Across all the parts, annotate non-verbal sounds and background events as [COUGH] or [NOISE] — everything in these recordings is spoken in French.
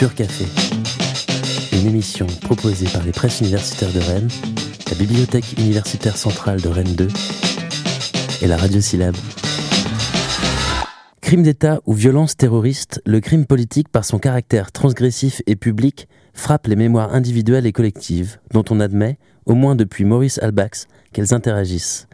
Pur Café, une émission proposée par les presses universitaires de Rennes, la Bibliothèque universitaire centrale de Rennes 2 et la Radio Syllabe. Crime d'État ou violence terroriste, le crime politique, par son caractère transgressif et public, frappe les mémoires individuelles et collectives, dont on admet, au moins depuis Maurice Albax, qu'elles interagissent.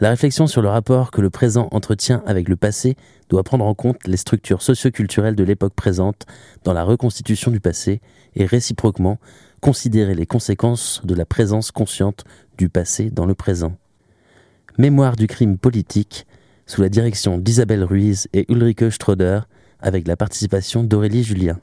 La réflexion sur le rapport que le présent entretient avec le passé doit prendre en compte les structures socioculturelles de l'époque présente dans la reconstitution du passé et réciproquement considérer les conséquences de la présence consciente du passé dans le présent. Mémoire du crime politique sous la direction d'Isabelle Ruiz et Ulrike Stroder avec la participation d'Aurélie Julien.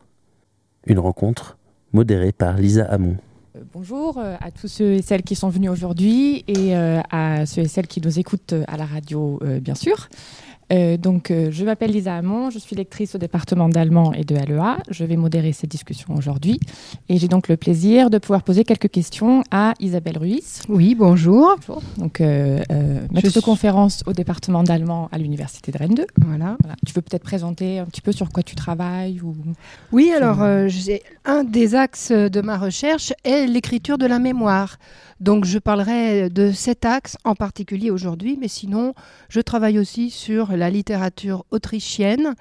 Une rencontre modérée par Lisa Hamon. Euh, bonjour euh, à tous ceux et celles qui sont venus aujourd'hui et euh, à ceux et celles qui nous écoutent à la radio, bien sûr. Euh, donc, euh, je m'appelle Lisa Hamon, je suis lectrice au département d'allemand et de LEA. Je vais modérer cette discussion aujourd'hui. Et j'ai donc le plaisir de pouvoir poser quelques questions à Isabelle Ruiz. Oui, bonjour. Donc, euh, maître de conférence au département d'allemand à l'Université de Rennes 2. Voilà. Tu veux peut-être présenter un petit peu sur quoi tu travailles ou... Oui, alors, j'ai un des axes de ma recherche est l'écriture de la mémoire. Donc je parlerai de cet axe en particulier aujourd'hui, mais sinon je travaille aussi sur la littérature autrichienne,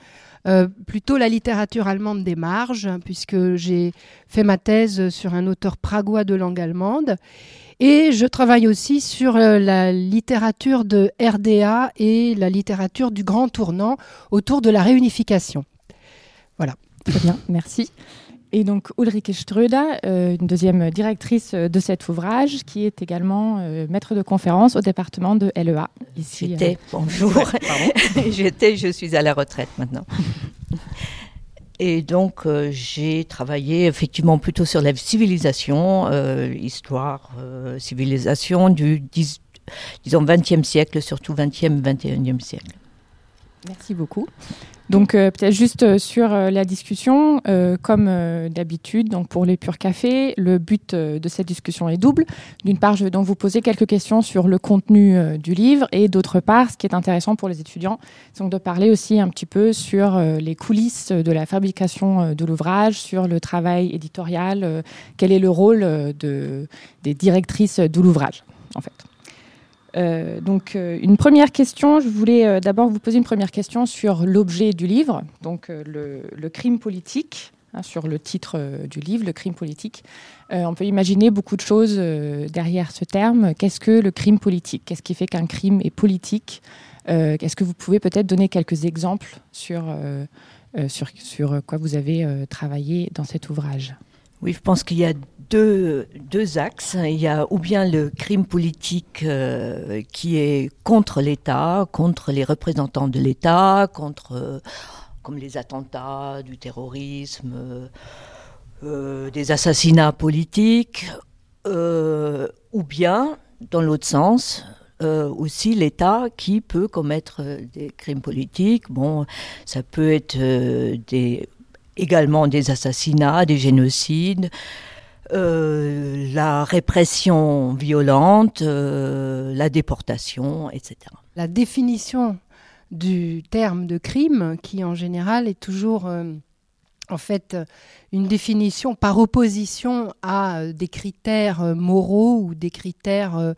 euh, plutôt la littérature allemande des marges, puisque j'ai fait ma thèse sur un auteur pragois de langue allemande. Et je travaille aussi sur euh, la littérature de RDA et la littérature du grand tournant autour de la réunification. Voilà. Très bien, merci et donc Ulrike Ströda, euh, une deuxième directrice de cet ouvrage, qui est également euh, maître de conférence au département de LEA. Ici, J'étais, euh, bonjour. [LAUGHS] J'étais, je suis à la retraite maintenant. [LAUGHS] Et donc, j'ai travaillé effectivement plutôt sur la civilisation, histoire, civilisation du, disons, 20e siècle, surtout 20e, 21e siècle. Merci beaucoup. Donc euh, peut-être juste euh, sur euh, la discussion, comme d'habitude, donc pour les purs cafés, le but de cette discussion est double. D'une part, je vais donc vous poser quelques questions sur le contenu du livre, et d'autre part, ce qui est intéressant pour les étudiants, c'est donc de parler aussi un petit peu sur les coulisses de la fabrication de l'ouvrage, sur le travail éditorial, quel est le rôle de, des directrices de l'ouvrage, en fait. Euh, donc, euh, une première question, je voulais euh, d'abord vous poser une première question sur l'objet du livre, donc le, crime politique, hein, sur le titre du livre, le crime politique. on peut imaginer beaucoup de choses derrière ce terme. Qu'est-ce que le crime politique? Qu'est-ce qui fait qu'un crime est politique? Est-ce que vous pouvez peut-être donner quelques exemples sur, sur, sur quoi vous avez travaillé dans cet ouvrage? Oui, je pense qu'il y a deux, deux, axes. Il y a ou bien le crime politique euh, qui est contre l'État, contre les représentants de l'État, contre euh, comme les attentats, du terrorisme, euh, des assassinats politiques, ou bien, dans l'autre sens, aussi l'État qui peut commettre des crimes politiques. Bon, ça peut être des également des assassinats, des génocides, euh, la répression violente, euh, la déportation, etc. La définition du terme de crime, qui en général est toujours euh, en fait une définition par opposition à des critères moraux ou des critères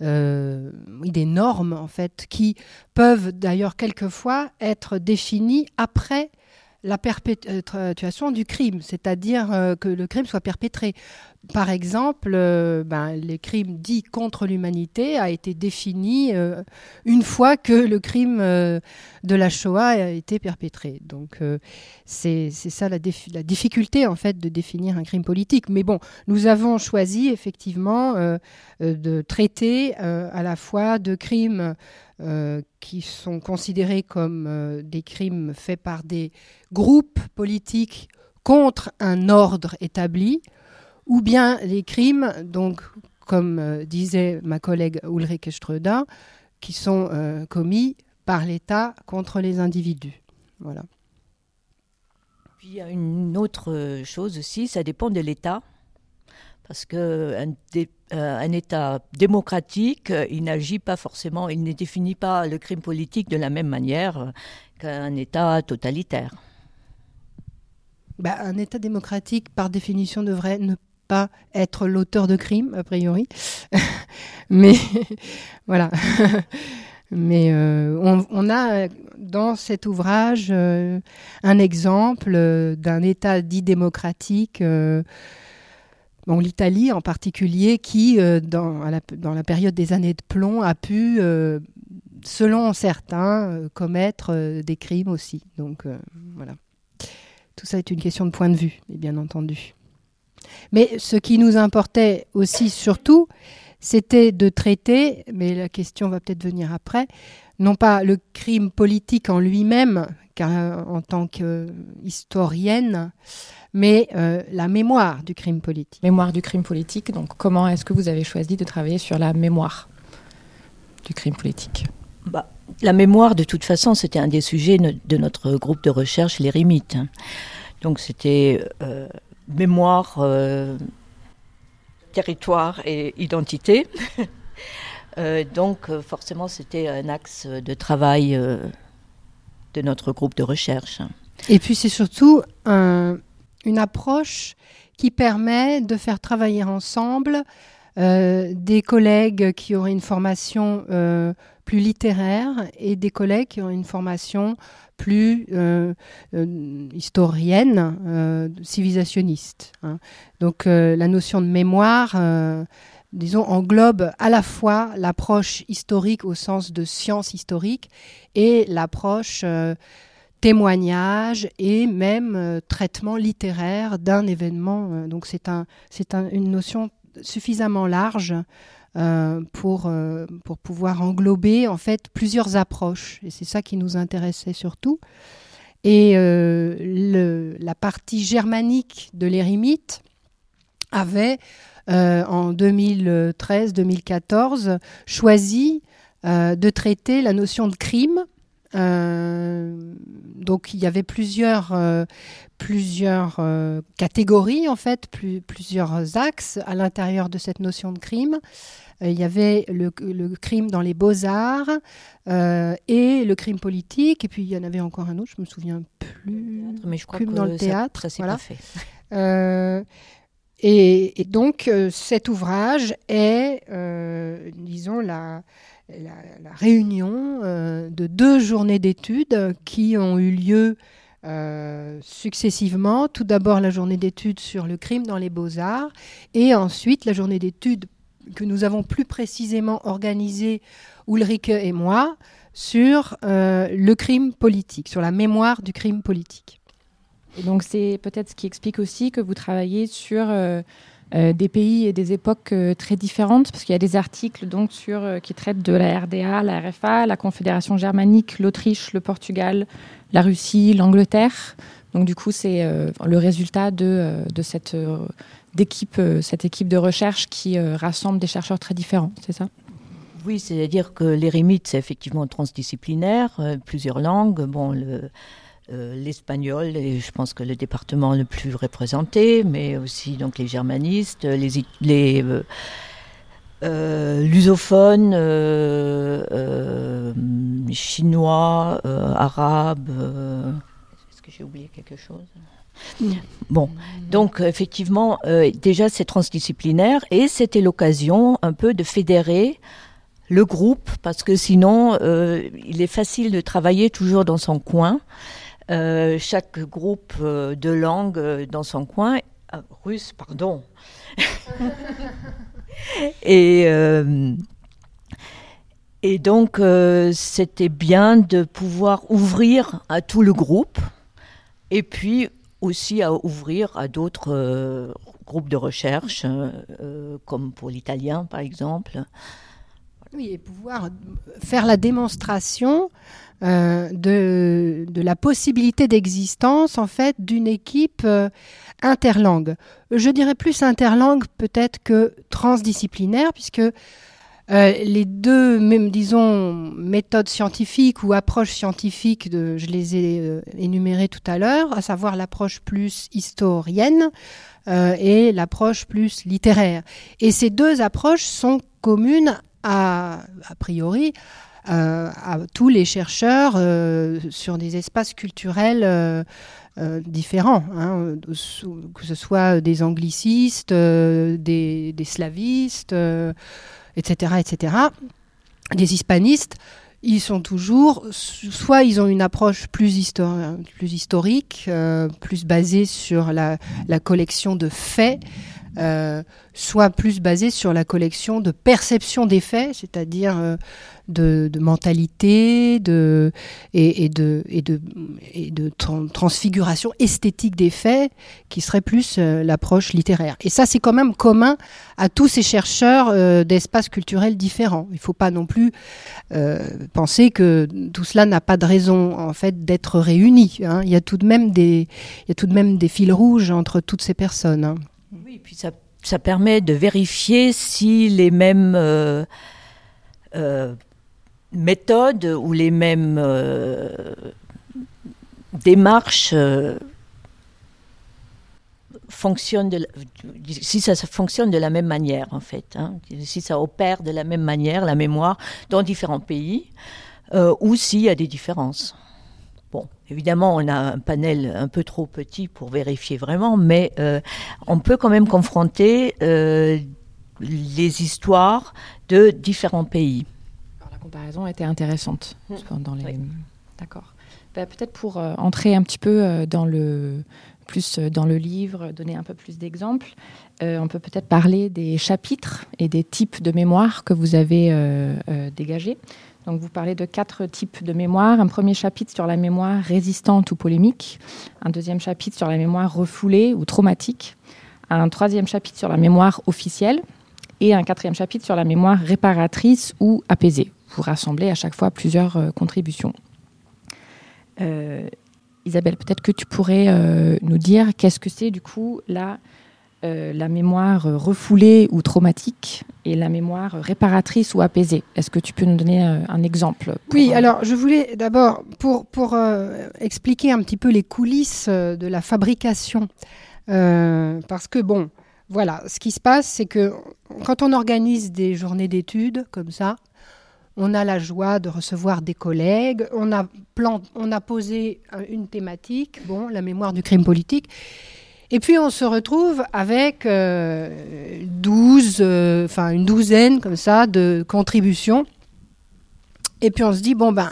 des normes en fait qui peuvent d'ailleurs quelquefois être définies après la perpétuation du crime, c'est-à-dire euh, que le crime soit perpétré. Par exemple, euh, ben, les crimes dits contre l'humanité a été défini euh, une fois que le crime de la Shoah a été perpétré. Donc c'est ça la, la, difficulté en fait de définir un crime politique. Mais bon, nous avons choisi effectivement de traiter à la fois de crimes euh, qui sont considérés comme euh, des crimes faits par des groupes politiques contre un ordre établi, ou bien les crimes, donc, comme euh, disait ma collègue Ulrike Ströder, qui sont commis par l'État contre les individus. Voilà. Puis il y a une autre chose aussi, ça dépend de l'État parce qu'un euh, un État démocratique, euh, il n'agit pas forcément, il ne définit pas le crime politique de la même manière qu'un État totalitaire. bah, Un État démocratique, par définition, devrait ne pas être l'auteur de crimes, a priori. [LAUGHS] Mais [LAUGHS] voilà. [LAUGHS] Mais euh, on, a dans cet ouvrage euh, un exemple euh, d'un État dit démocratique, l'Italie en particulier, qui, dans, la, dans, la, période des années de plomb, a pu, selon certains, commettre des crimes aussi. Donc voilà. Tout ça est une question de point de vue, bien entendu. Mais ce qui nous importait aussi, surtout, c'était de traiter, mais la question va peut-être venir après, non pas le crime politique en lui-même, car euh, en tant qu'historienne, mais euh, la mémoire du crime politique. Mémoire du crime politique, donc comment est-ce que vous avez choisi de travailler sur la mémoire du crime politique? Bah, La mémoire, de toute façon, c'était un des sujets de notre groupe de recherche, les Rimites. Donc c'était euh, mémoire territoire et identité. [LAUGHS] Euh, donc euh, forcément, c'était un axe de travail euh, de notre groupe de recherche. Et puis c'est surtout une approche qui permet de faire travailler ensemble des collègues qui auraient une formation plus littéraire et des collègues qui ont une formation plus euh, euh, historienne, euh, civilisationniste. Hein. Donc la notion de mémoire, disons, englobe à la fois l'approche historique au sens de science historique et l'approche témoignage et même traitement littéraire d'un événement. Donc c'est un, une notion suffisamment large euh, pour, euh, pour pouvoir englober en fait plusieurs approches. Et c'est ça qui nous intéressait surtout. Et euh, la partie germanique de l'érimite avait en 2013-2014 choisi de traiter la notion de crime donc il y avait plusieurs, plusieurs catégories en fait, plusieurs axes à l'intérieur de cette notion de crime. Euh, il y avait le, crime dans les beaux-arts euh, et le crime politique. Et puis il y en avait encore un autre, je me souviens plus. Mais je crois crime dans le théâtre. Ça, voilà. pas fait. [LAUGHS] Euh, et, donc cet ouvrage est, disons, la, la, réunion de deux journées d'études qui ont eu lieu successivement. Tout d'abord la journée d'études sur le crime dans les beaux-arts et ensuite la journée d'études que nous avons plus précisément organisé, Ulrike et moi, sur euh, le crime politique, sur la mémoire du crime politique. Et donc c'est peut-être ce qui explique aussi que vous travaillez sur euh, euh, des pays et des époques très différentes, parce qu'il y a des articles donc sur, qui traitent de la RDA, la RFA, la Confédération germanique, l'Autriche, le Portugal, la Russie, l'Angleterre. Donc du coup c'est le résultat de, cette d'équipe, euh, cette équipe de recherche qui euh, rassemble des chercheurs très différents, c'est ça? Oui, c'est-à-dire que l'Érémite, c'est effectivement transdisciplinaire, euh, plusieurs langues. Bon, le, l'espagnol est, je pense que le département le plus représenté, mais aussi donc les germanistes, les, les lusophones, chinois, arabes. Est-ce que j'ai oublié quelque chose? Bon, donc effectivement, euh, déjà c'est transdisciplinaire et c'était l'occasion un peu de fédérer le groupe parce que sinon euh, il est facile de travailler toujours dans son coin. Euh, chaque groupe de langue dans son coin, russe, pardon. [LAUGHS] et et donc c'était bien de pouvoir ouvrir à tout le groupe et puis aussi à ouvrir à d'autres euh, groupes de recherche, euh, euh, comme pour l'italien par exemple. Oui, et pouvoir faire la démonstration de, de, la possibilité d'existence en fait d'une équipe interlangue. Je dirais plus interlangue peut-être que transdisciplinaire, puisque euh, les deux, même disons, méthodes scientifiques ou approches scientifiques, de, je les ai euh, énumérées tout à l'heure, à savoir l'approche plus historienne euh, et l'approche plus littéraire. Et ces deux approches sont communes à, a priori à tous les chercheurs sur des espaces culturels différents, hein, que ce soit des anglicistes, des, slavistes, etc., etc., des hispanistes ils sont toujours, soit ils ont une approche plus, historique, euh, plus basée sur la, collection de faits, euh, soit plus basée sur la collection de perception des faits, c'est-à-dire euh, de, mentalité de, et, de, et de, et de transfiguration esthétique des faits, qui serait plus euh, l'approche littéraire. Et ça, c'est quand même commun à tous ces chercheurs euh, d'espaces culturels différents. Il ne faut pas non plus euh, penser que tout cela n'a pas de raison en fait d'être réuni. Hein. Il, y a tout de même des, il y a tout de même des fils rouges entre toutes ces personnes. Hein. Oui, et puis ça, permet de vérifier si les mêmes méthodes ou les mêmes euh, démarches euh, fonctionnent de si ça, fonctionne de la même manière en fait, hein, si ça opère de la même manière la mémoire dans différents pays euh, ou s'il y a des différences. Bon, évidemment, on a un panel un peu trop petit pour vérifier vraiment, mais on peut quand même confronter les histoires de différents pays comparaison était intéressante. Mm. Dans les... D'accord. Bah, peut-être pour euh, entrer un petit peu euh, dans le plus euh, dans le livre, donner un peu plus d'exemples, on peut peut-être parler des chapitres et des types de mémoire que vous avez dégagés. Donc vous parlez de quatre types de mémoire. Un premier chapitre sur la mémoire résistante ou polémique, un deuxième chapitre sur la mémoire refoulée ou traumatique, un troisième chapitre sur la mémoire officielle et un quatrième chapitre sur la mémoire réparatrice ou apaisée vous rassemblez à chaque fois plusieurs euh, contributions. Euh, Isabelle, peut-être que tu pourrais euh, nous dire qu'est-ce que c'est du coup la, la mémoire refoulée ou traumatique et la mémoire réparatrice ou apaisée. Est-ce que tu peux nous donner un exemple Oui, alors je voulais d'abord, pour, pour expliquer un petit peu les coulisses de la fabrication, parce que bon, voilà, ce qui se passe, c'est que quand on organise des journées d'études comme ça, on a la joie de recevoir des collègues, on a, on a posé une thématique, bon, la mémoire du crime politique, et puis on se retrouve avec euh, euh, enfin une douzaine comme ça de contributions, et puis on se dit, bon ben,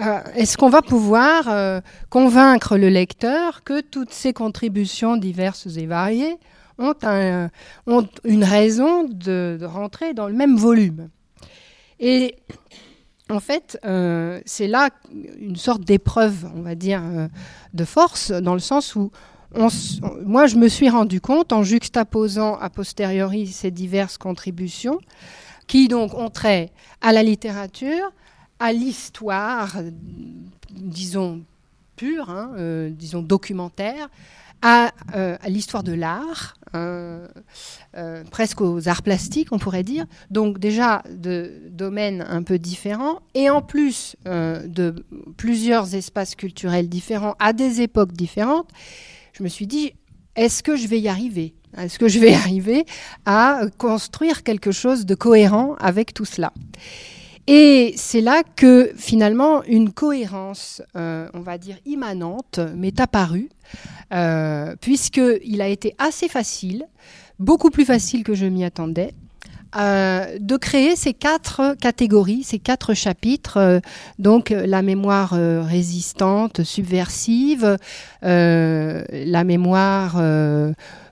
euh, est-ce qu'on va pouvoir convaincre le lecteur que toutes ces contributions diverses et variées ont, une raison de rentrer dans le même volume? Et en fait, euh, c'est là une sorte d'épreuve, on va dire, euh, de force, dans le sens où moi, je me suis rendu compte, en juxtaposant a posteriori ces diverses contributions, qui donc ont trait à la littérature, à l'histoire, disons, pure, hein, euh, disons, documentaire, à, à l'histoire de l'art, euh, euh, presque aux arts plastiques, on pourrait dire. Donc déjà de domaines un peu différents et en plus euh, de plusieurs espaces culturels différents à des époques différentes, je me suis dit, est-ce que je vais y arriver? Est-ce que je vais [LAUGHS] arriver à construire quelque chose de cohérent avec tout cela? Et c'est là que finalement une cohérence, euh, on va dire immanente, m'est apparue, euh, puisqu'il a été assez facile, beaucoup plus facile que je m'y attendais, euh, de créer ces quatre catégories, ces quatre chapitres, donc la mémoire résistante, subversive, la mémoire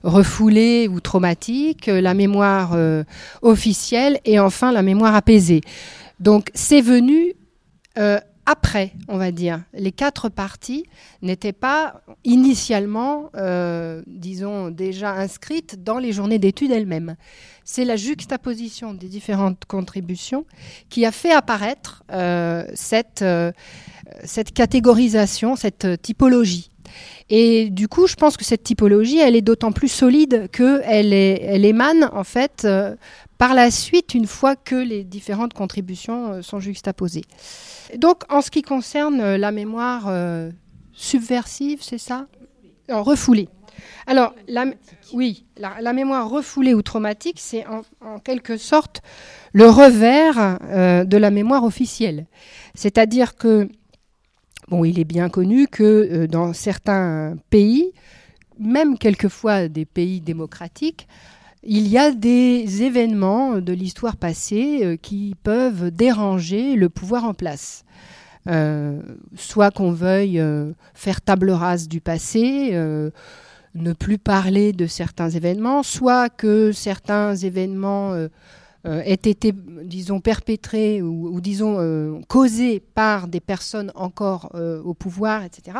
refoulée ou traumatique, la mémoire officielle et enfin la mémoire apaisée. Donc c'est venu euh, après, on va dire. Les quatre parties n'étaient pas initialement, euh, disons, déjà inscrites dans les journées d'études elles-mêmes. C'est la juxtaposition des différentes contributions qui a fait apparaître euh, cette, cette catégorisation, cette typologie. Et du coup, je pense que cette typologie, elle est d'autant plus solide qu'elle elle émane en fait par la suite, une fois que les différentes contributions euh, sont juxtaposées. Donc, en ce qui concerne euh, la mémoire euh, subversive, c'est ça? Refoulée. Alors, oui, la, mémoire refoulée ou traumatique, c'est en, quelque sorte le revers euh, de la mémoire officielle. C'est-à-dire que, bon, il est bien connu que euh, dans certains pays, même quelquefois des pays démocratiques, il y a des événements de l'histoire passée euh, qui peuvent déranger le pouvoir en place. Euh, soit qu'on veuille faire table rase du passé, ne plus parler de certains événements, soit que certains événements aient été, disons, perpétrés ou, disons, euh, causés par des personnes encore euh, au pouvoir, etc.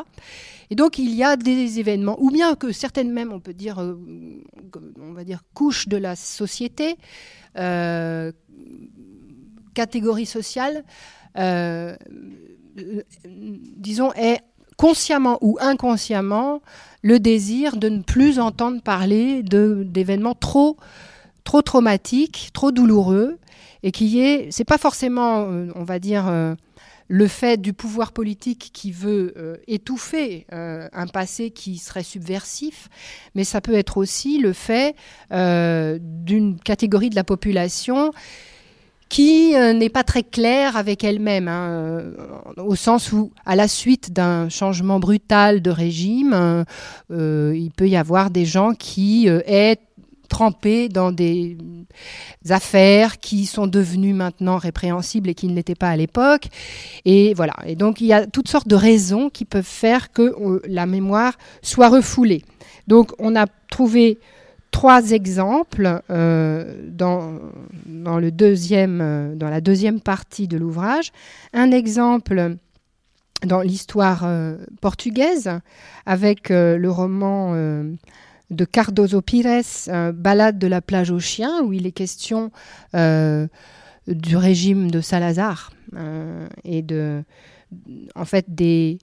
Et donc, il y a des événements, ou bien que certaines même, on peut dire, on va dire, couches de la société, catégorie sociale, disons, est consciemment ou inconsciemment le désir de ne plus entendre parler d'événements trop trop traumatique, trop douloureux, et qui est, c'est pas forcément, euh, on va dire, euh, le fait du pouvoir politique qui veut euh, étouffer un passé qui serait subversif, mais ça peut être aussi le fait d'une catégorie de la population qui n'est pas très claire avec elle-même, hein, au sens où, à la suite d'un changement brutal de régime, il peut y avoir des gens qui aient trempés dans des affaires qui sont devenues maintenant répréhensibles et qui ne l'étaient pas à l'époque. Et voilà. Et donc il y a toutes sortes de raisons qui peuvent faire que euh, la mémoire soit refoulée. Donc on a trouvé trois exemples euh, dans, dans, le deuxième, euh, dans la deuxième partie de l'ouvrage. Un exemple dans l'histoire portugaise avec le roman de Cardozo Pires, Balade de la plage aux chiens, où il est question euh, du régime de Salazar euh, et de, en fait, des,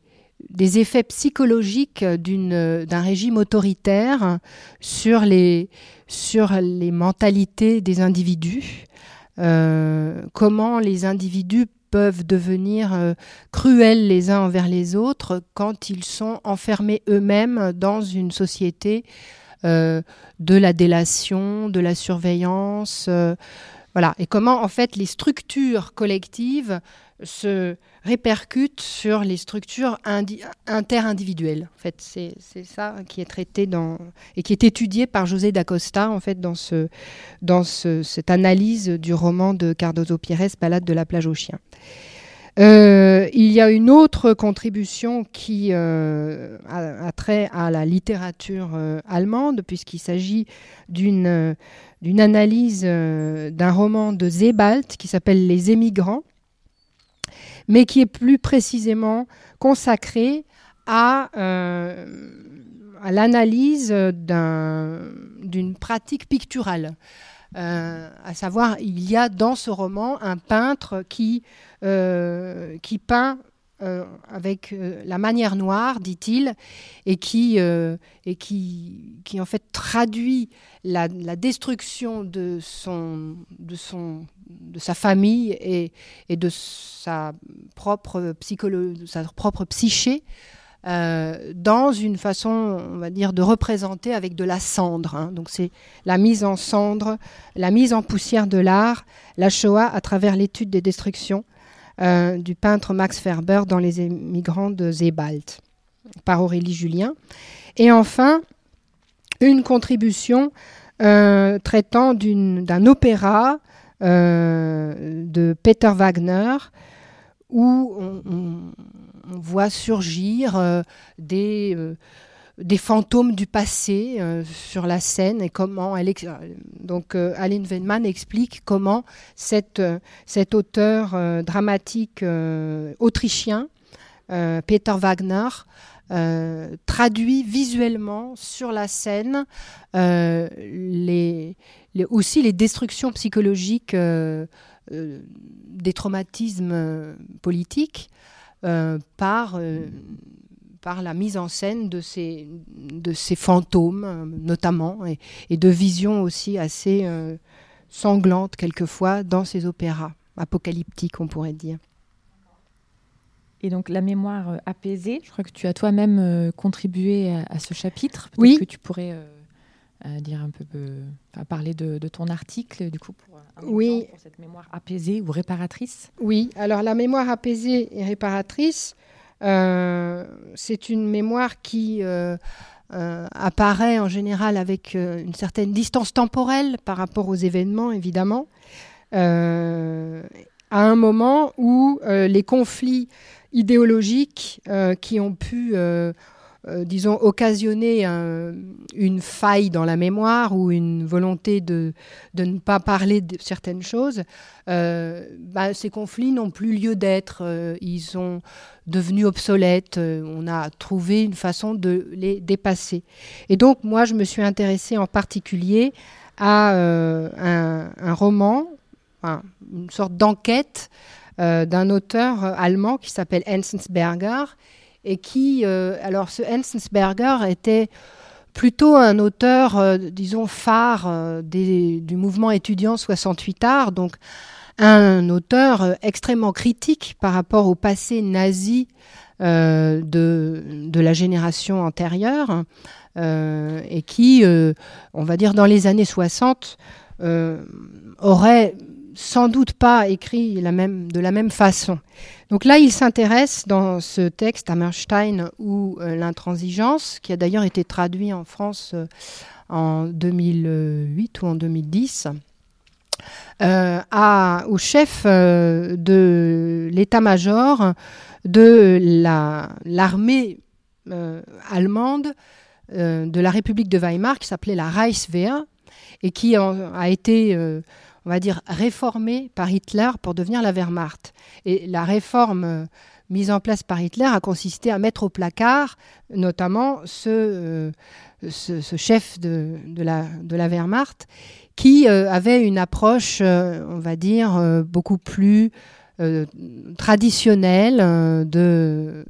effets psychologiques d'un régime autoritaire sur les, sur les mentalités des individus. Euh, comment les individus peuvent devenir cruels les uns envers les autres quand ils sont enfermés eux-mêmes dans une société euh, de la délation, de la surveillance. Euh, voilà. Et comment, en fait, les structures collectives se répercutent sur les structures interindividuelles. En fait, c'est ça qui est traité dans et qui est étudié par José d'Acosta en fait dans ce dans cette analyse du roman de Cardozo Pires, Balade de la plage aux chiens. Euh, il y a une autre contribution qui euh, a, trait à la littérature euh, allemande, puisqu'il s'agit d'une d'une analyse d'un roman de Sebald qui s'appelle Les émigrants, mais qui est plus précisément consacré à, à l'analyse d'une pratique picturale. à savoir, il y a dans ce roman un peintre euh, qui peint euh, avec euh, la manière noire, dit-il, et qui, et qui, qui en fait traduit la, destruction de, son, de, son, de sa famille et, et de sa propre, psycholo sa propre psyché dans une façon, on va dire, de représenter avec de la cendre. Hein. Donc c'est la mise en cendre, la mise en poussière de l'art, la Shoah à travers l'étude des destructions, euh, du peintre Max Ferber dans Les émigrants de Zebald par Aurélie Julien. Et enfin, une contribution euh, traitant d'un opéra euh, de Peter Wagner où on voit surgir des des fantômes du passé euh, sur la scène et comment elle donc euh, Aline Venman explique comment euh, cet auteur dramatique autrichien Peter Wagner traduit visuellement sur la scène les, aussi les destructions psychologiques des traumatismes politiques par par la mise en scène de ces, de ces fantômes, euh, notamment, et, de visions aussi assez euh, sanglantes, quelquefois, dans ces opéras apocalyptiques, on pourrait dire. Et donc la mémoire apaisée, je crois que tu as toi-même contribué à, ce chapitre. Oui. que tu pourrais dire un peu, parler de, ton article, du coup, pour, oui. pour cette mémoire apaisée ou réparatrice. Oui, alors la mémoire apaisée et réparatrice, c'est une mémoire qui euh, apparaît en général avec euh, une certaine distance temporelle par rapport aux événements, évidemment, euh, à un moment où les conflits idéologiques qui ont pu euh, disons, occasionner une faille dans la mémoire ou une volonté de, de ne pas parler de certaines choses, euh, bah, ces conflits n'ont plus lieu d'être. Euh, ils sont devenus obsolètes. on a trouvé une façon de les dépasser. Et donc, moi, je me suis intéressée en particulier à un, roman, une sorte d'enquête d'un auteur allemand qui s'appelle Enzensberger et qui, euh, alors ce Enzensberger était plutôt un auteur, euh, disons, phare euh, du mouvement étudiant 68 art, donc un auteur extrêmement critique par rapport au passé nazi de, de, la génération antérieure, et qui, on va dire, dans les années 60, aurait sans doute pas écrit de la même façon. Donc là, il s'intéresse dans ce texte, Hammerstein ou euh, l'intransigeance, qui a d'ailleurs été traduit en France euh, en 2008 ou en 2010, euh, à, au chef de l'état-major de l'armée allemande de la République de Weimar, qui s'appelait la Reichswehr, et qui a été on va dire, réformée par Hitler pour devenir la Wehrmacht. Et la réforme euh, mise en place par Hitler a consisté à mettre au placard notamment ce, euh, ce, chef de, de, la, Wehrmacht qui euh, avait une approche, on va dire, beaucoup plus traditionnelle de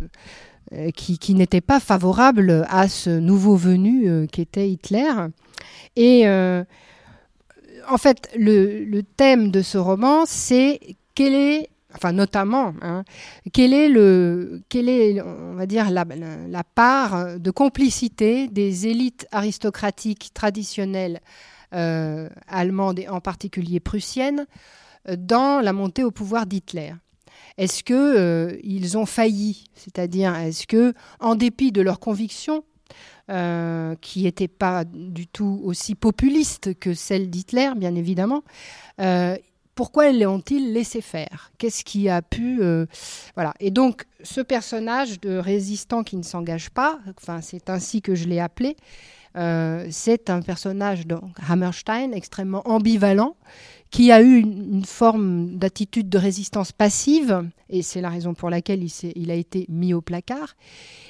qui, qui n'était pas favorable à ce nouveau venu qu'était Hitler. Et en fait, le, thème de ce roman, c'est quel est, enfin notamment, hein, quel est le, quelle est, on va dire, la, part de complicité des élites aristocratiques traditionnelles euh, allemandes et en particulier prussiennes dans la montée au pouvoir d'Hitler. Est-ce que euh, ils ont failli, c'est-à-dire est-ce que, en dépit de leurs convictions, euh, qui n'était pas du tout aussi populiste que celle d'Hitler, bien évidemment. Euh, pourquoi l'ont-ils laissé faire? Qu'est-ce qui a pu... Euh, voilà. Et donc, ce personnage de résistant qui ne s'engage pas, enfin, c'est ainsi que je l'ai appelé, c'est un personnage, donc, Hammerstein, extrêmement ambivalent, qui a eu une, forme d'attitude de résistance passive, et c'est la raison pour laquelle il, a été mis au placard,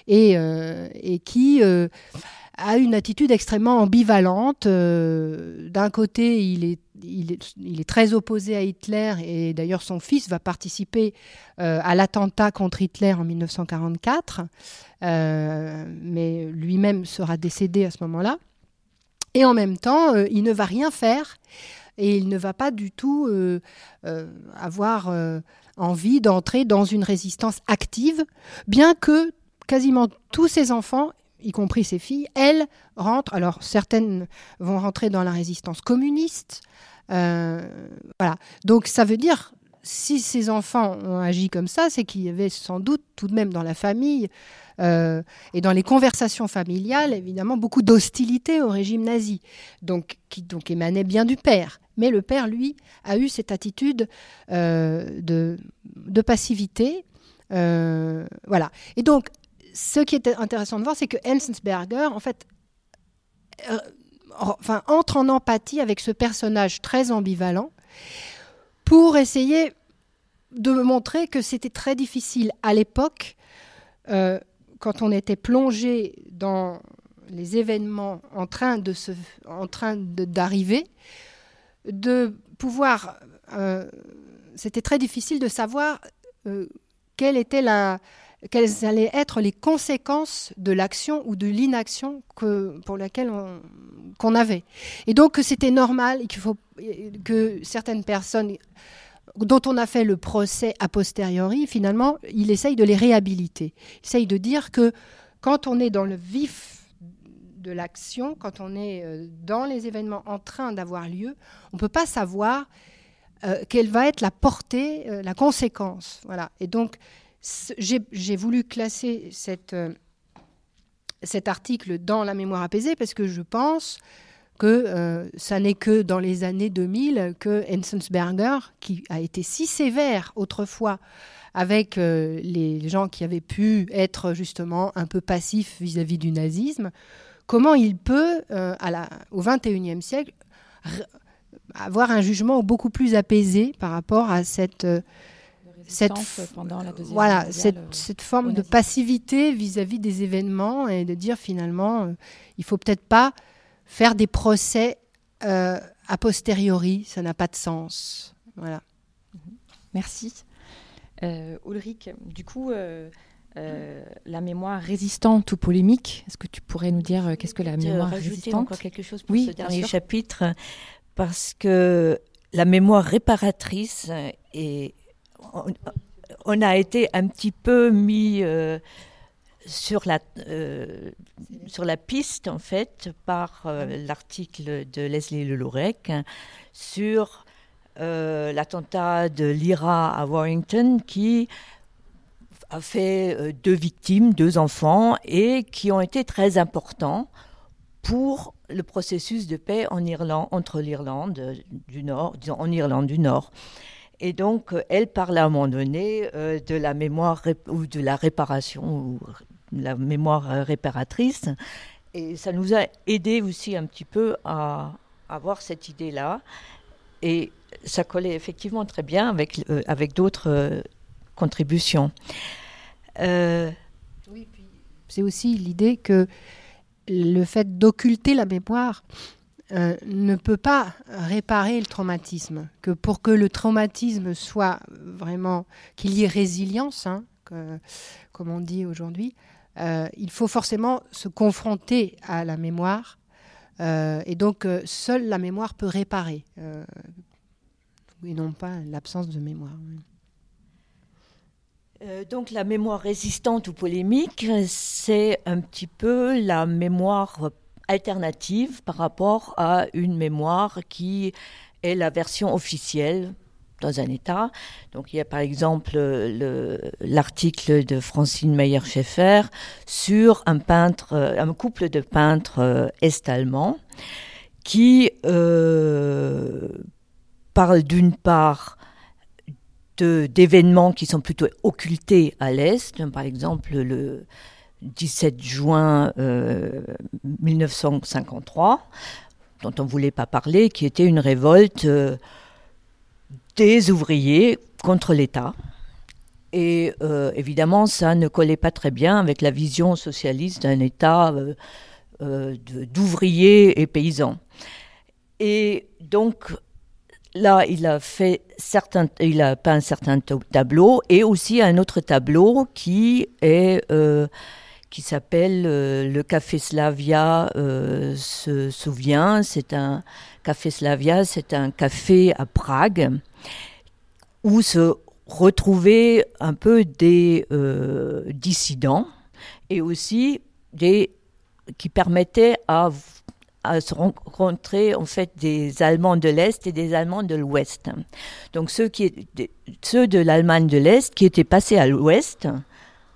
et, euh, qui euh, a une attitude extrêmement ambivalente. Euh, d'un côté, il est, très opposé à Hitler, et d'ailleurs son fils va participer à l'attentat contre Hitler en 1944, mais lui-même sera décédé à ce moment-là. Et en même temps, il ne va rien faire et il ne va pas du tout euh, euh, avoir euh, envie d'entrer dans une résistance active, bien que quasiment tous ses enfants, y compris ses filles, elles rentrent, alors certaines vont rentrer dans la résistance communiste, voilà. Donc ça veut dire si ces enfants ont agi comme ça, c'est qu'il y avait sans doute tout de même dans la famille et dans les conversations familiales, évidemment, beaucoup d'hostilité au régime nazi, donc, qui donc émanait bien du père. Mais le père, lui, a eu cette attitude euh, de, passivité. Euh, voilà. Et donc, ce qui est intéressant de voir, c'est que Enzensberger, en fait, enfin, entre en empathie avec ce personnage très ambivalent pour essayer de montrer que c'était très difficile à l'époque, euh, quand on était plongé dans les événements en train d'arriver, de, pouvoir, euh, c'était très difficile de savoir euh, quelle était la, quelles allaient être les conséquences de l'action ou de l'inaction pour laquelle on, qu'on avait. Et donc c'était normal faut que certaines personnes dont on a fait le procès a posteriori, finalement, il essaye de les réhabiliter. Il essaye de dire que quand on est dans le vif de l'action, quand on est euh, dans les événements en train d'avoir lieu, on ne peut pas savoir euh, quelle va être la portée, euh, la conséquence. Voilà. Et donc, j'ai voulu classer cette, cet article dans la mémoire apaisée parce que je pense que ça n'est que dans les années 2000 que Enzensberger, qui a été si sévère autrefois avec les gens qui avaient pu être justement un peu passifs vis-à-vis du nazisme, comment il peut, euh, à la, au XXIe siècle, avoir un jugement beaucoup plus apaisé par rapport à cette cette, voilà, cette, forme de passivité vis-à-vis des événements et de dire finalement, il faut peut-être pas faire des procès euh, a posteriori, ça n'a pas de sens. Voilà. Merci. Euh, Ulrich, du coup, euh, la mémoire résistante ou polémique, est-ce que tu pourrais nous dire qu'est-ce que la mémoire résistante encore quelque chose pour ce dernier chapitre, parce que la mémoire réparatrice est on, a été un petit peu mis sur la, euh, sur la piste, en fait, par euh, l'article de Leslie Lelourec sur euh, l'attentat de l'IRA à Warrington qui a fait deux victimes, deux enfants, et qui ont été très importants pour le processus de paix en Irlande, entre l'Irlande du Nord, en Irlande du Nord. Et donc, elle parle à un moment donné de la mémoire ou de la réparation ou la mémoire euh, réparatrice. Et ça nous a aidé aussi un petit peu à avoir cette idée-là. Et ça collait effectivement très bien avec, euh, avec d'autres euh, contributions. Oui, puis c'est aussi l'idée que le fait d'occulter la mémoire ne peut pas réparer le traumatisme. Que pour que le traumatisme soit vraiment, qu'il y ait résilience, hein, comme on dit aujourd'hui, euh, il faut forcément se confronter à la mémoire. Euh, et donc, euh, seule la mémoire peut réparer, et non pas l'absence de mémoire. Donc la mémoire résistante ou polémique, c'est un petit peu la mémoire alternative par rapport à une mémoire qui est la version officielle dans un État. Donc il y a par exemple l'article de Francine Meyer-Schaeffer sur un couple de peintres euh, est-allemands qui euh, parle d'une part d'événements qui sont plutôt occultés à l'Est, par exemple le 17 juin 1953, euh, dont on ne voulait pas parler, qui était une révolte des ouvriers contre l'État. Et euh, évidemment, ça ne collait pas très bien avec la vision socialiste d'un État euh, euh, d'ouvriers et paysans. Et donc, là, il a fait certains, il a peint certains tableaux et aussi un autre tableau qui est qui s'appelle le Café Slavia se souvient. C'est un Café Slavia, c'est un café à Prague où se retrouvaient un peu des euh, dissidents et aussi des qui permettaient à, se rencontrer en fait des Allemands de l'Est et des Allemands de l'Ouest. Donc ceux, de l'Allemagne de l'Est qui étaient passés à l'Ouest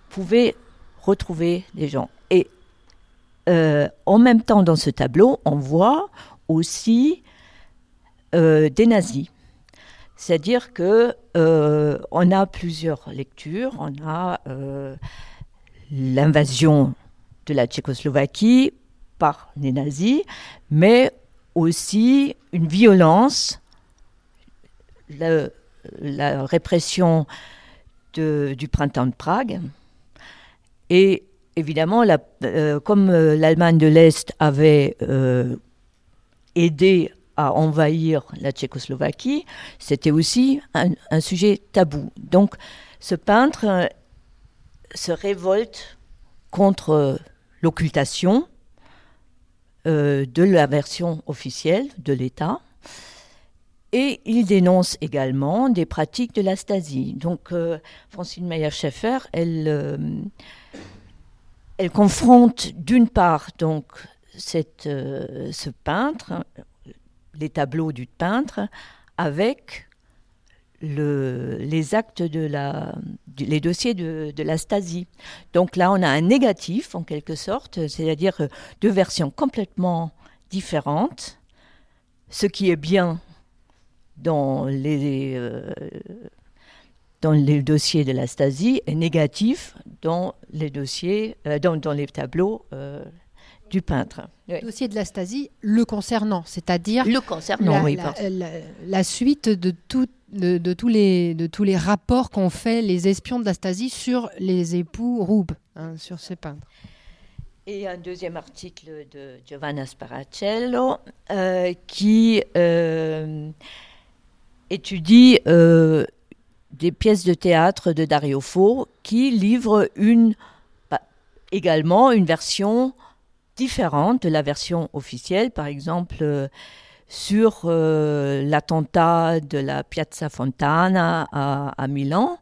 pouvaient retrouver des gens. Et euh, en même temps, dans ce tableau, on voit aussi euh, des nazis. C'est-à-dire que euh, on a plusieurs lectures. On a l'invasion de la Tchécoslovaquie par les nazis, mais aussi une violence, la répression du printemps de Prague. Et évidemment, euh, comme l'Allemagne de l'Est avait aidé à envahir la Tchécoslovaquie, c'était aussi un, sujet tabou. Donc ce peintre euh, se révolte contre l'occultation euh, de la version officielle de l'État Et il dénonce également des pratiques de la Stasi. Donc, euh, Francine Meyer-Schaeffer, elle, elle confronte d'une part donc ce peintre, les tableaux du peintre, avec le, les actes de la, les dossiers de, de, la Stasi. Donc là, on a un négatif en quelque sorte, c'est-à-dire deux versions complètement différentes. Ce qui est bien dans les, euh, dans les dossiers de la Stasi est négatif dans les dossiers, euh, dans, dans, les tableaux euh, du peintre. Le dossier de la Stasi le concernant, c'est-à-dire le concernant, la, oui, la, la, la, suite de, tout, de, de, tous les, de tous les rapports qu'ont fait les espions de la Stasi sur les époux Roube, hein, sur ces peintres. Et un deuxième article de Giovanna Sparacello euh, qui euh, étudie euh, des pièces de théâtre de Dario Fo qui livre une, bah, également une version différente de la version officielle, par exemple euh, sur euh, l'attentat de la Piazza Fontana à, Milan.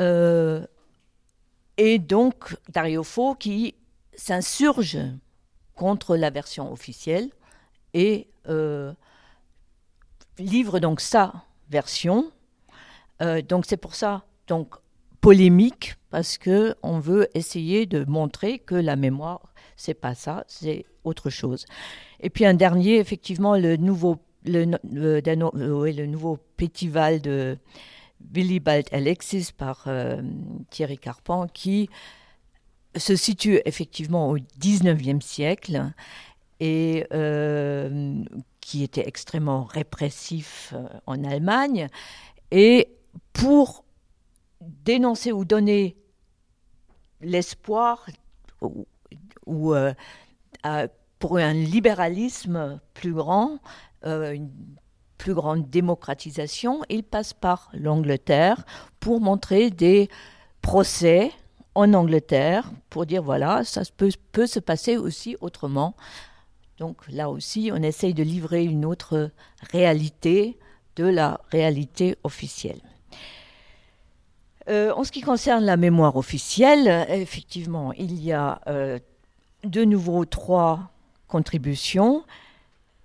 Euh, et donc Dario Fo qui s'insurge contre la version officielle et livre donc sa version. Donc c'est pour ça donc polémique parce que on veut essayer de montrer que la mémoire c'est pas ça, c'est autre chose. Et puis un dernier, effectivement, le nouveau, le, le, le, le nouveau Pétival de Willibald Alexis par euh, Thierry Carpan, qui se situe effectivement au 19e siècle et euh, qui était extrêmement répressif euh, en Allemagne. Et pour dénoncer ou donner l'espoir ou euh, pour un libéralisme plus grand, euh, une plus grande démocratisation, il passe par l'Angleterre pour montrer des procès en Angleterre, pour dire voilà, ça peut, se passer aussi autrement. Donc là aussi, on essaye de livrer une autre réalité de la réalité officielle. Euh, en ce qui concerne la mémoire officielle, effectivement, il y a de nouveau trois contributions.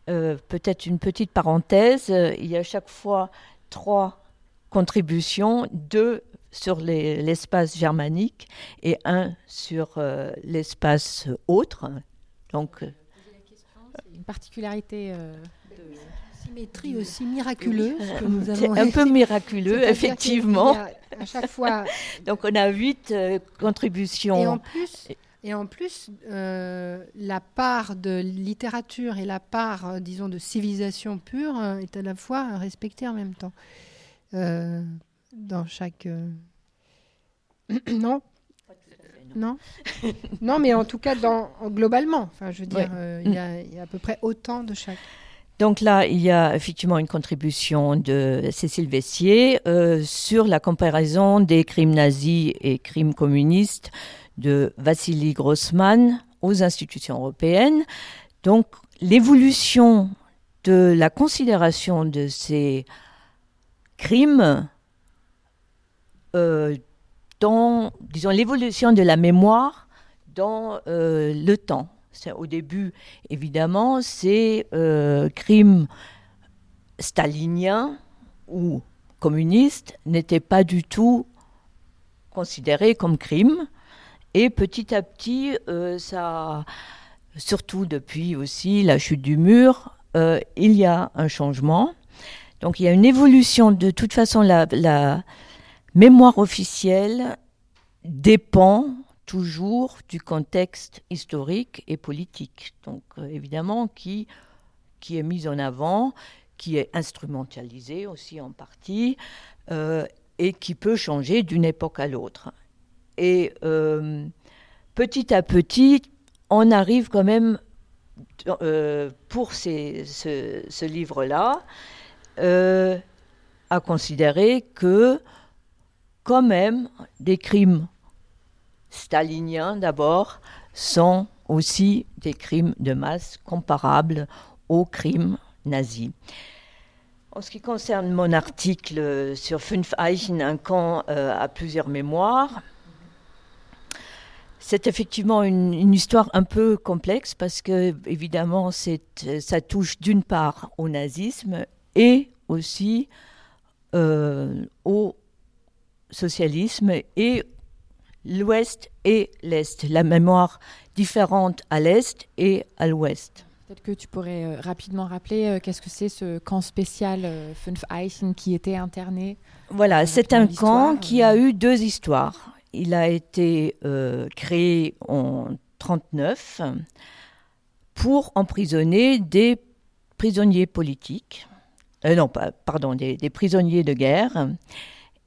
Euh, Peut-être une petite parenthèse, il y a chaque fois trois contributions, deux sur l'espace les, germanique et un sur euh, l'espace autre. Donc, une particularité euh, de symétrie aussi miraculeuse que nous avons. un peu miraculeux, effectivement. à chaque fois. [LAUGHS] Donc on a huit euh, contributions. Et en plus. Et en plus, euh, la part de littérature et la part, euh, disons, de civilisation pure euh, est à la fois respectée en même temps. Euh, dans chaque. [CLEARS THROAT] non? Non, [LAUGHS] non, mais en tout cas, dans, globalement, enfin, je veux dire, il y, y, a à peu près autant de chaque. Donc là, il y a effectivement une contribution de Cécile Vessier euh, sur la comparaison des crimes nazis et crimes communistes de Vassili Grossman aux institutions européennes. Donc l'évolution de la considération de ces crimes euh, dans, disons, l'évolution de la mémoire dans euh, le temps. Au début, évidemment, ces euh, crimes staliniens ou communistes n'étaient pas du tout considérés comme crimes. Et petit à petit, euh, ça, surtout depuis aussi la chute du mur, euh, il y a un changement. Donc il y a une évolution. De toute façon, la, la mémoire officielle dépend toujours du contexte historique et politique. Donc euh, évidemment, qui, qui est mis en avant, qui est instrumentalisé aussi en partie, et qui peut changer d'une époque à l'autre. Et euh, petit à petit, on arrive quand même, euh, pour ce, livre-là, euh, à considérer que quand même des crimes staliniens d'abord sont aussi des crimes de masse comparables aux crimes nazis. En ce qui concerne mon article sur Fünf Eichen, un camp à plusieurs mémoires, c'est effectivement une, histoire un peu complexe parce que, évidemment, ça touche d'une part au nazisme et aussi euh, au socialisme et l'Ouest et l'Est, la mémoire différente à l'Est et à l'Ouest. Peut-être que tu pourrais euh, rapidement rappeler euh, qu'est-ce que c'est ce camp spécial Fünf qui était interné Voilà, c'est un camp qui a eu deux histoires. Il a été créé en 1939 pour emprisonner des prisonniers politiques, non, pas, des, prisonniers de guerre.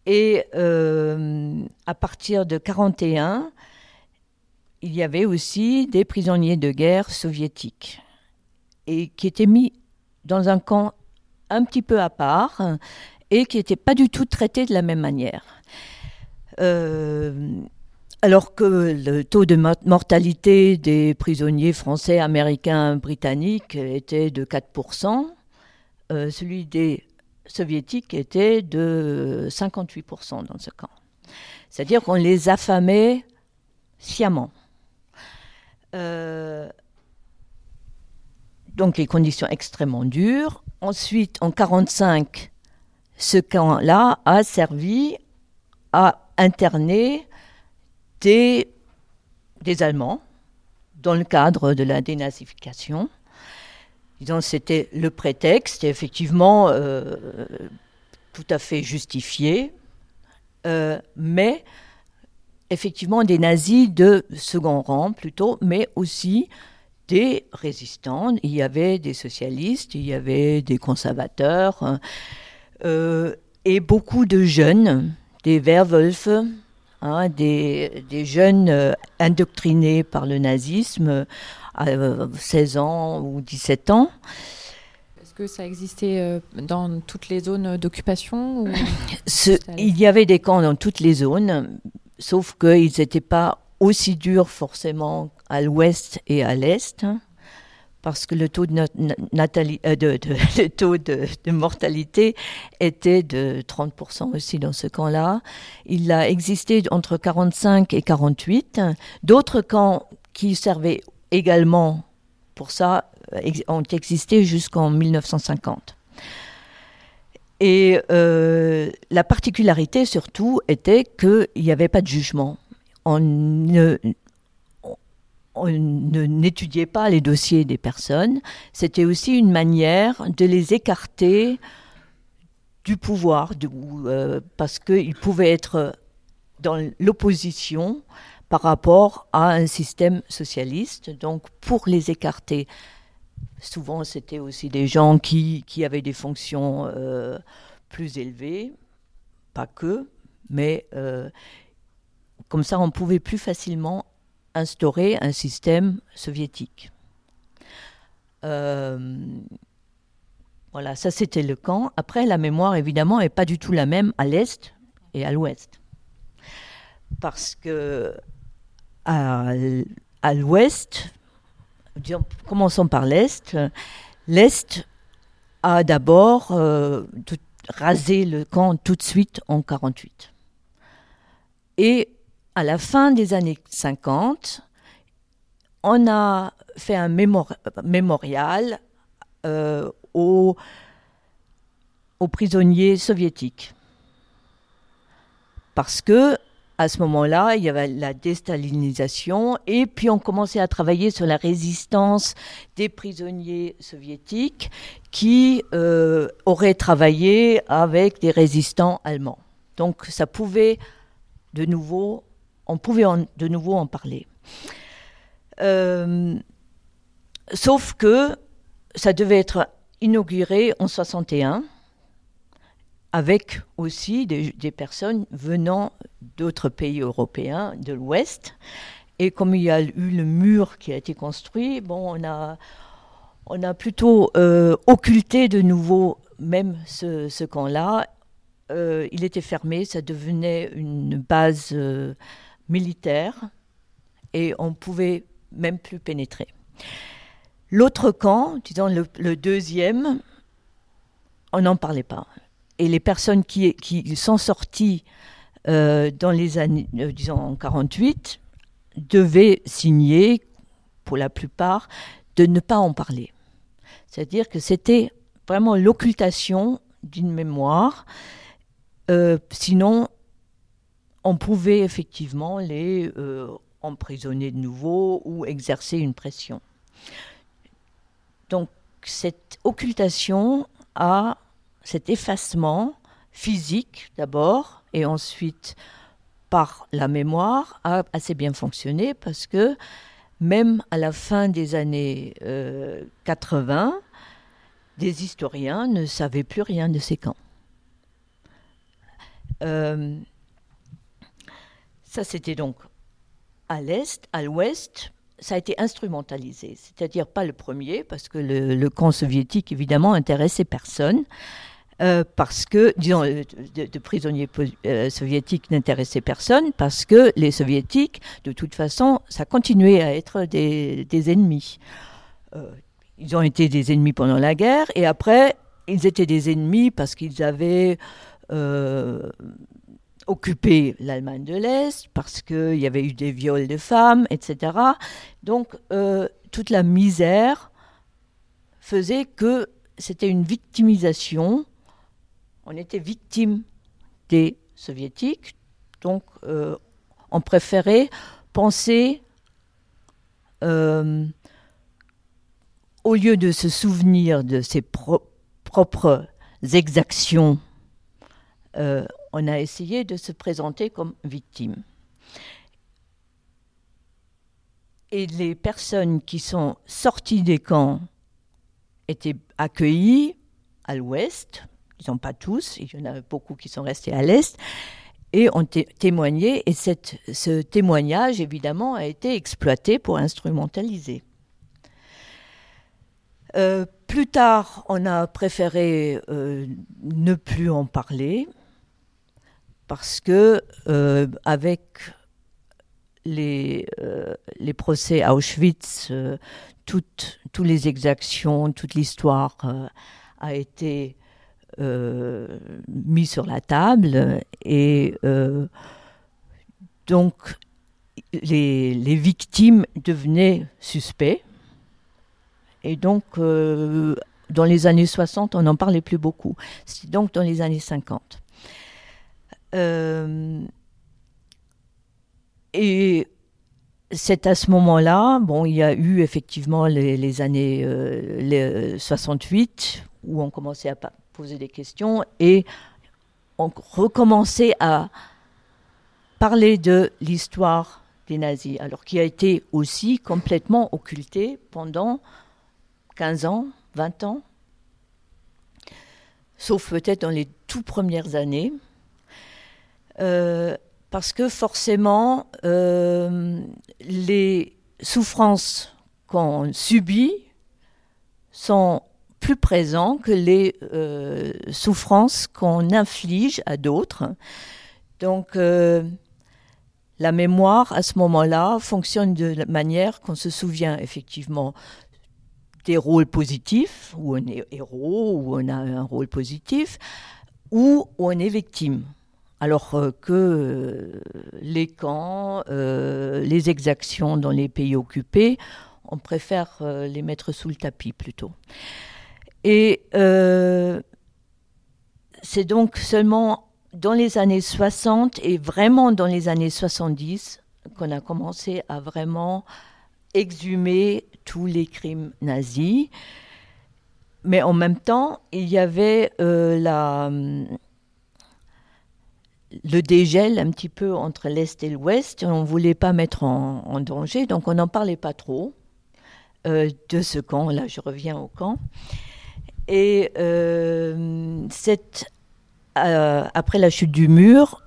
Et à partir de 1941, il y avait aussi des prisonniers de guerre soviétiques et qui étaient mis dans un camp un petit peu à part et qui n'étaient pas du tout traités de la même manière. Euh, alors que le taux de mortalité des prisonniers français, américains, britanniques était de 4%, euh, celui des soviétiques était de 58% dans ce camp. C'est-à-dire qu'on les affamait sciemment. Euh, donc les conditions extrêmement dures. Ensuite, en 1945, ce camp-là a servi à interner des, Allemands dans le cadre de la dénazification. C'était le prétexte, effectivement euh, tout à fait justifié, euh, mais effectivement des nazis de second rang plutôt, mais aussi des résistants. Il y avait des socialistes, il y avait des conservateurs euh, et beaucoup de jeunes, des Werwolf, hein, des, des, jeunes euh, indoctrinés par le nazisme à 16 ans ou 17 ans. Est-ce que ça existait dans toutes les zones d'occupation [LAUGHS] Il y avait des camps dans toutes les zones, sauf qu'ils n'étaient pas aussi durs forcément à l'ouest et à l'est, hein, parce que le taux, de, euh, de, [LAUGHS] taux de, mortalité était de 30% aussi dans ce camp-là. Il a existé entre 45 et 48. D'autres camps qui servaient également pour ça euh, ont existé jusqu'en 1950. Et euh, la particularité surtout était qu'il n'y avait pas de jugement. On n'étudiait pas les dossiers des personnes. C'était aussi une manière de les écarter du pouvoir, euh, parce qu'ils pouvaient être dans l'opposition par rapport à un système socialiste. Donc pour les écarter Souvent, c'était aussi des gens qui, qui avaient des fonctions euh, plus élevées, pas que, mais euh, comme ça, on pouvait plus facilement instaurer un système soviétique. Euh, voilà, ça c'était le camp. Après, la mémoire, évidemment, n'est pas du tout la même à l'est et à l'ouest. Parce que à, l'ouest, commençons par l'Est. L'Est a d'abord euh, rasé le camp tout de suite en 48. Et à la fin des années 50, on a fait un mémorial euh, aux, prisonniers soviétiques. Parce que à ce moment-là, il y avait la déstalinisation et puis on commençait à travailler sur la résistance des prisonniers soviétiques qui euh, auraient travaillé avec des résistants allemands. Donc ça pouvait de nouveau, on pouvait de nouveau en parler. Euh, sauf que ça devait être inauguré en 61 avec aussi des, personnes venant d'autres pays européens de l'Ouest. Et comme il y a eu le mur qui a été construit, bon, on a, on a plutôt euh, occulté de nouveau même ce, camp-là. Euh, il était fermé, ça devenait une base militaire et on pouvait même plus pénétrer. L'autre camp, disons le, deuxième, on n'en parlait pas. Et les personnes qui, qui sont sorties euh, dans les années, euh, en 48, devaient signer, pour la plupart, de ne pas en parler. C'est-à-dire que c'était vraiment l'occultation d'une mémoire. Euh, sinon, on pouvait effectivement les emprisonner de nouveau ou exercer une pression. Donc cette occultation a cet effacement physique d'abord et ensuite par la mémoire a assez bien fonctionné parce que même à la fin des années 80, euh, des historiens ne savaient plus rien de ces camps. Euh, ça, c'était donc à l'est, à l'ouest, ça a été instrumentalisé. C'est-à-dire pas le premier, parce que le, camp soviétique, évidemment, intéressait personne. Euh, parce que, disons, euh, de, prisonniers euh, soviétiques n'intéressaient personne, parce que les soviétiques, de toute façon, ça continuait à être des, des ennemis. ils ont été des ennemis pendant la guerre, et après, ils étaient des ennemis parce qu'ils avaient occupé l'Allemagne de l'Est, parce qu'il y avait eu des viols de femmes, etc. Donc, toute la misère faisait que c'était une victimisation on était victime des soviétiques, donc euh, on préférait penser, euh, au lieu de se souvenir de ses propres exactions, euh, on a essayé de se présenter comme victime. Et les personnes qui sont sorties des camps étaient accueillies à l'ouest, disons pas tous, il y en a beaucoup qui sont restés à l'Est, et ont témoigné, et ce témoignage, évidemment, a été exploité pour instrumentaliser. Euh, plus tard, on a préféré euh, ne plus en parler parce que euh, avec les, les, procès à Auschwitz, toutes, toutes les exactions, toute l'histoire a été euh, mis sur la table et euh, donc les, les, victimes devenaient suspects. Et donc euh, dans les années 60 on n'en parlait plus beaucoup. C'est donc dans les années 50 et c'est à ce moment-là, bon, il y a eu effectivement les, années les 68 où on commençait à poser des questions et on recommençait à parler de l'histoire des nazis, alors qui a été aussi complètement occultée pendant 15 ans, 20 ans, sauf peut-être dans les tout premières années, euh, parce que forcément, euh, les souffrances qu'on subit sont plus présent que les euh, souffrances qu'on inflige à d'autres. Donc, la mémoire, à ce moment-là, fonctionne de la manière qu'on se souvient effectivement des rôles positifs, où on est héros, où on a un rôle positif, ou où on est victime. Alors euh, que les camps, les exactions dans les pays occupés, on préfère les mettre sous le tapis plutôt. Et euh, c'est donc seulement dans les années 60 et vraiment dans les années 70 qu'on a commencé à vraiment exhumer tous les crimes nazis. Mais en même temps, il y avait euh, la, le dégel un petit peu entre l'Est et l'Ouest. On ne voulait pas mettre en, danger, donc on n'en parlait pas trop euh, de ce camp. Là, je reviens au camp. Et euh, c'est euh, après la chute du mur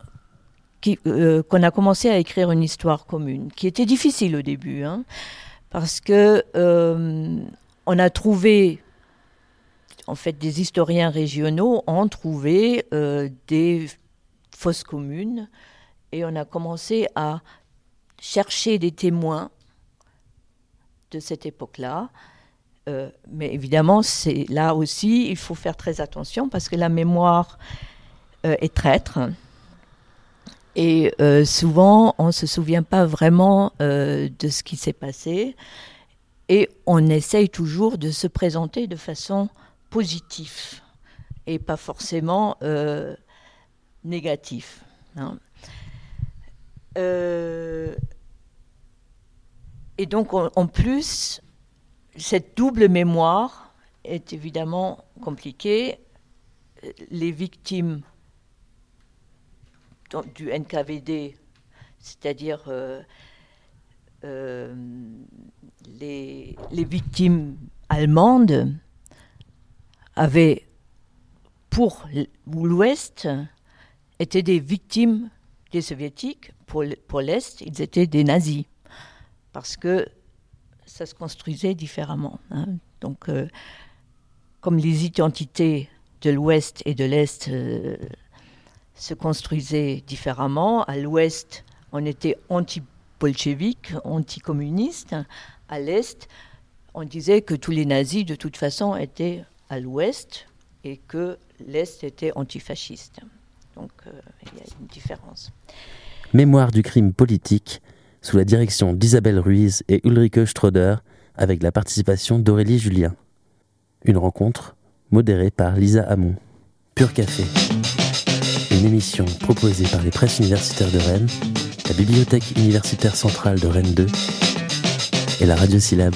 euh, qu'on a commencé à écrire une histoire commune, qui était difficile au début, hein, parce que on a trouvé, en fait, des historiens régionaux ont trouvé des fosses communes, et on a commencé à chercher des témoins de cette époque-là Euh, mais évidemment, c'est là aussi, il faut faire très attention parce que la mémoire euh, est traître. Et euh, souvent, on ne se souvient pas vraiment de ce qui s'est passé. Et on essaye toujours de se présenter de façon positive et pas forcément négative. Hein. et donc, en plus, cette double mémoire est évidemment compliquée. Les victimes du NKVD, c'est-à-dire euh, euh, les, victimes allemandes, avaient, pour l'Ouest, étaient des victimes des soviétiques, pour, pour l'Est, ils étaient des nazis. Parce que ça se construisait différemment. Hein. Donc, euh, comme les identités de l'Ouest et de l'Est euh, se construisaient différemment, à l'Ouest, on était anti-bolchevique, anti-communiste. À l'Est, on disait que tous les nazis, de toute façon, étaient à l'Ouest et que l'Est était antifasciste. Donc, euh, il y a une différence. Mémoire du crime politique sous la direction d'Isabelle Ruiz et Ulrike Stroder, avec la participation d'Aurélie Julien. Une rencontre modérée par Lisa Hamon. Pur Café. Une émission proposée par les presses universitaires de Rennes, la Bibliothèque universitaire centrale de Rennes 2 et la Radio Syllabe.